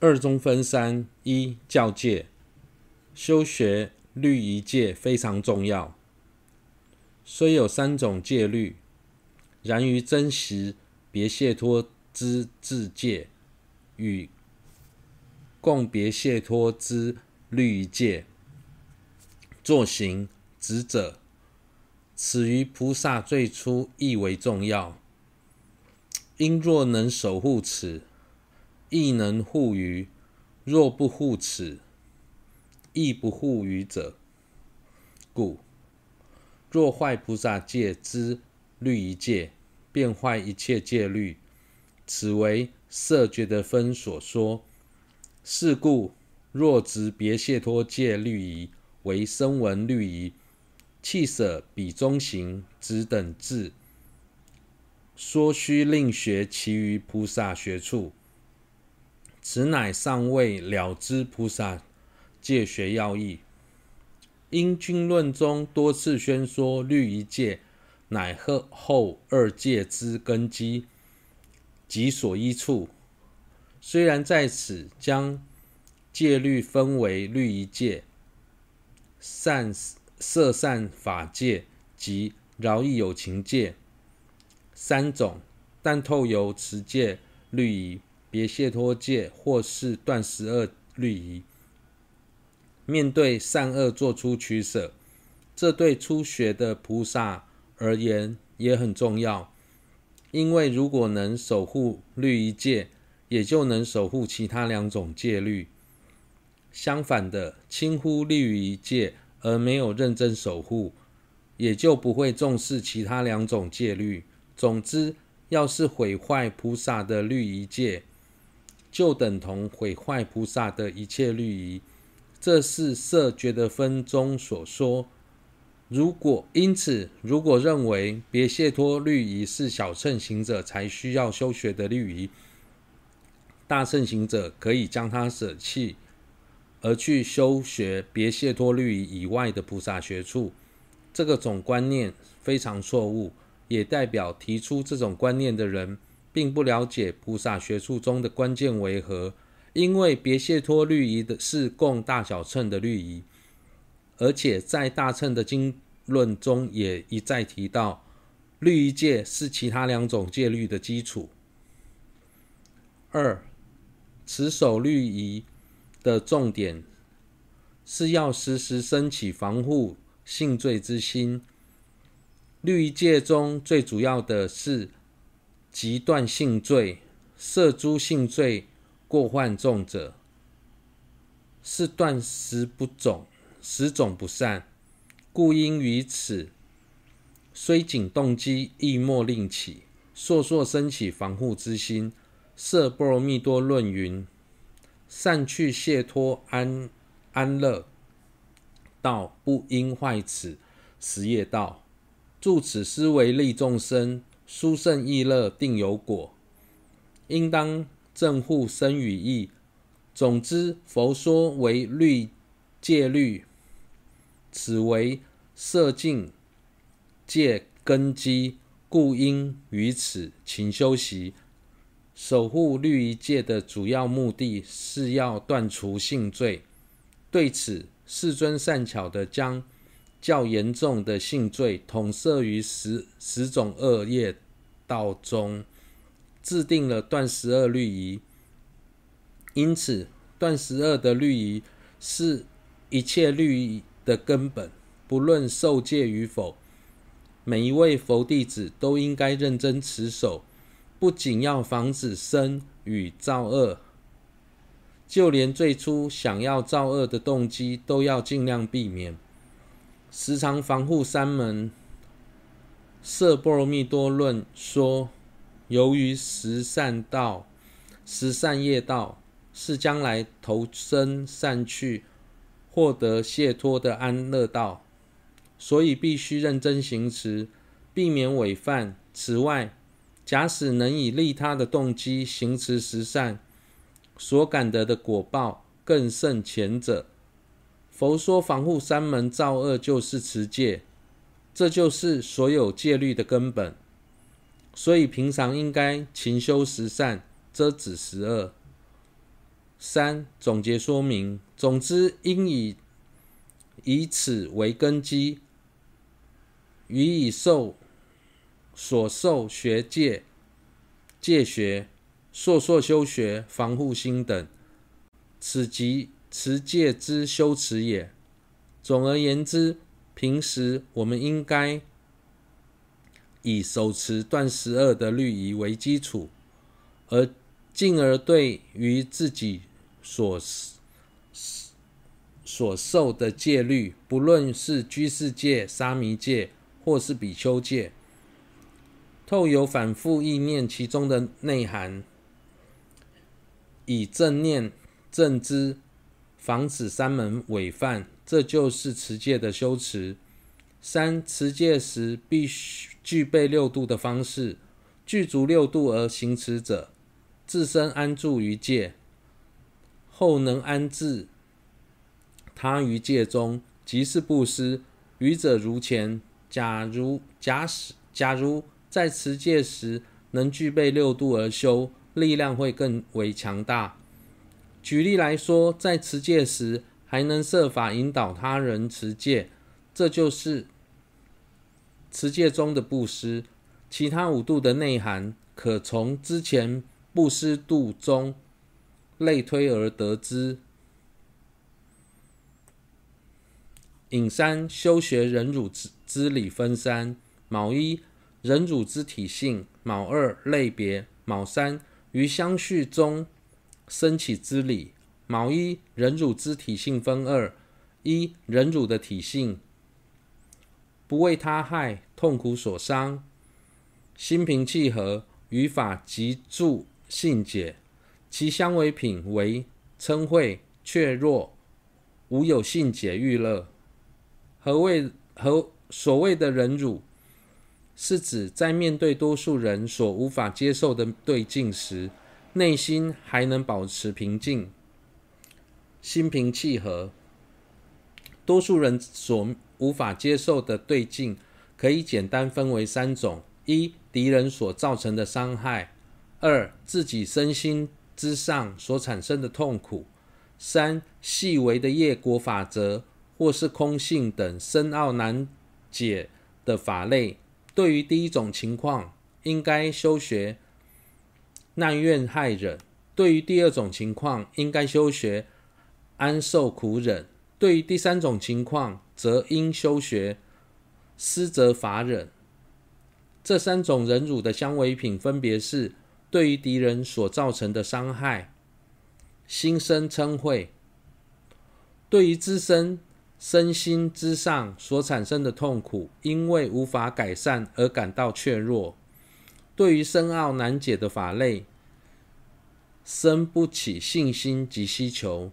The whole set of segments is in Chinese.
二中分三：一、教戒，修学律仪戒非常重要。虽有三种戒律，然于真实别解脱之自戒与共别解脱之律仪戒，作行执者，此于菩萨最初亦为重要。因若能守护此，亦能护于；若不护此，亦不护于者。故若坏菩萨戒之律仪戒，便坏一切戒律。此为色觉得分所说。是故若执别解脱戒律仪为声闻律仪，弃舍彼中行止等智。说须另学其余菩萨学处，此乃尚未了知菩萨戒学要义。因经论中多次宣说律仪戒乃后二戒之根基及所依处，虽然在此将戒律分为律仪戒、善摄善法戒及饶益有情戒。三种，但透由持戒律仪、别解脱戒，或是断十二律仪，面对善恶做出取舍，这对初学的菩萨而言也很重要。因为如果能守护律仪戒，也就能守护其他两种戒律。相反的，轻忽律仪戒而没有认真守护，也就不会重视其他两种戒律。总之，要是毁坏菩萨的律仪戒，就等同毁坏菩萨的一切律仪。这是摄觉得分中所说。如果因此，如果认为别解脱律仪是小乘行者才需要修学的律仪，大乘行者可以将它舍弃，而去修学别解脱律仪以外的菩萨学处，这个总观念非常错误。也代表提出这种观念的人，并不了解菩萨学处中的关键为何。因为别解脱律仪的是供大小乘的律仪，而且在大乘的经论中也一再提到，律仪戒是其他两种戒律的基础。二，持守律仪的重点是要时时升起防护性罪之心。律仪戒中最主要的是极断性罪，摄诸性罪过患重者，是断食不种，食种不善。故应于此，虽仅动机亦莫令起，烁烁生起防护之心。摄《般若蜜多论》云：善趣解脱安安乐道，不应坏此十业道。住此思维利众生，殊胜意乐定有果。应当正护身语意。总之，佛说为律戒律，此为摄净戒根基，故应于此勤修习。守护律仪戒的主要目的是要断除性罪。对此，世尊善巧地将较严重的性罪统摄于十十种恶业道中，制定了断十恶律仪。因此，断十恶的律仪是一切律仪的根本，不论受戒与否，每一位佛弟子都应该认真持守。不仅要防止生与造恶，就连最初想要造恶的动机都要尽量避免。时常防护三门。色波罗蜜多论说，由于十善道、十善业道是将来投生善趣、获得解脱的安乐道，所以必须认真行持，避免违犯。此外，假使能以利他的动机行持十善，所感得的果报更胜前者。佛说防护三门造恶就是持戒，这就是所有戒律的根本。所以平常应该勤修十善，遮止十恶。三、总结说明。总之，应以以此为根基，予以受所受学戒、戒学、硕硕修学、防护心等，此即持戒之修持也。总而言之，平时我们应该以手持断十二的律仪为基础，而进而对于自己所所受的戒律，不论是居士戒、沙弥戒，或是比丘戒，透由反复意念其中的内涵，以正念正知，防止三门违犯，这就是持戒的修持。三、持戒时必须具备六度的方式，具足六度而行持者，自身安住于戒，后能安置他于戒中，即是布施。愚者如前。假如假使假如在持戒时能具备六度而修，力量会更为强大。举例来说，在持戒时还能设法引导他人持戒，这就是持戒中的布施。其他五度的内涵，可从之前布施度中类推而得知。引三修学忍辱之之理分三：卯一忍辱之体性，卯二类别，卯三于相续中生起之理。卯一忍辱之体性分二：一忍辱的体性，不为他害痛苦所伤，心平气和，于法极住信解，其相为品为嗔恚、怯弱，无有信解欲乐。何谓何所谓的忍辱？是指在面对多数人所无法接受的对境时，内心还能保持平静、心平气和。多数人所无法接受的对境，可以简单分为三种：一、敌人所造成的伤害；二、自己身心之上所产生的痛苦；三、细微的业果法则。或是空性等深奥难解的法类，对于第一种情况，应该修学耐怨害忍；对于第二种情况，应该修学安受苦忍；对于第三种情况，则应修学失则法忍。这三种忍辱的相违品，分别是对于敌人所造成的伤害，心生嗔恚；对于自身。身心之上所产生的痛苦，因为无法改善而感到怯弱。对于深奥难解的法类，生不起信心及需求。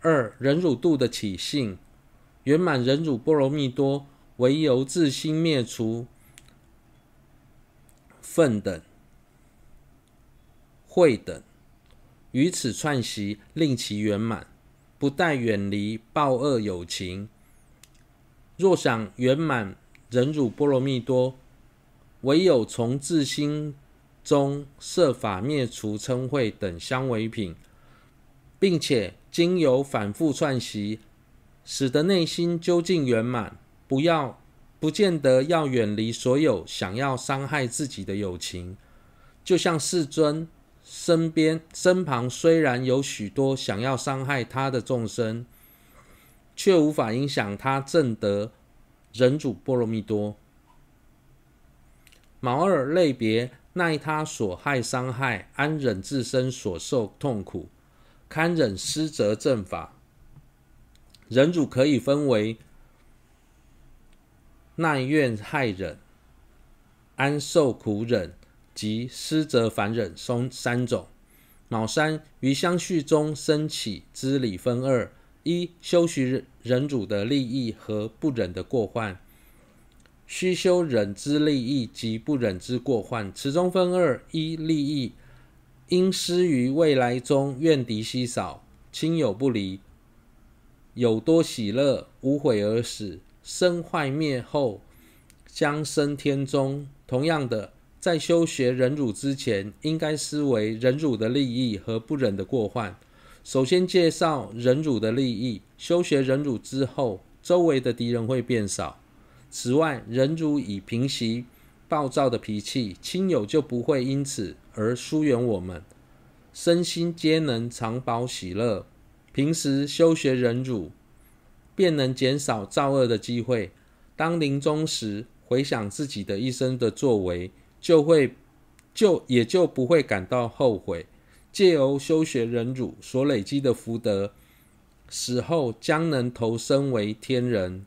二、忍辱度的起性，圆满忍辱波罗蜜多，唯由自心灭除忿等、恚等，于此串习，令其圆满。不待远离暴恶有情，若想圆满忍辱波罗蜜多，唯有从自心中设法灭除嗔恚等相违品，并且经由反复串习，使得内心究竟圆满。不要，不见得要远离所有想要伤害自己的友情，就像世尊。身边、身旁虽然有许多想要伤害他的众生，却无法影响他正得忍辱波罗蜜多。毛二类别耐他所害伤害，安忍自身所受痛苦，堪忍失责正法。忍辱可以分为耐怨害忍、安受苦忍。即思择反忍，松三种。卯三于相续中升起之理分二：一、修习忍辱的利益和不忍的过患；须修忍之利益及不忍之过患。此中分二：一、利益，应施于未来中怨敌稀少，亲友不离，有多喜乐，无悔而死，身坏灭后将生天中。同样的。在修学忍辱之前，应该思维忍辱的利益和不忍的过患。首先介绍忍辱的利益。修学忍辱之后，周围的敌人会变少。此外，忍辱以平息暴躁的脾气，亲友就不会因此而疏远我们，身心皆能常保喜乐。平时修学忍辱，便能减少造恶的机会。当临终时回想自己的一生的作为，就会就也就不会感到后悔。借由修学忍辱所累积的福德，死后将能投生为天人。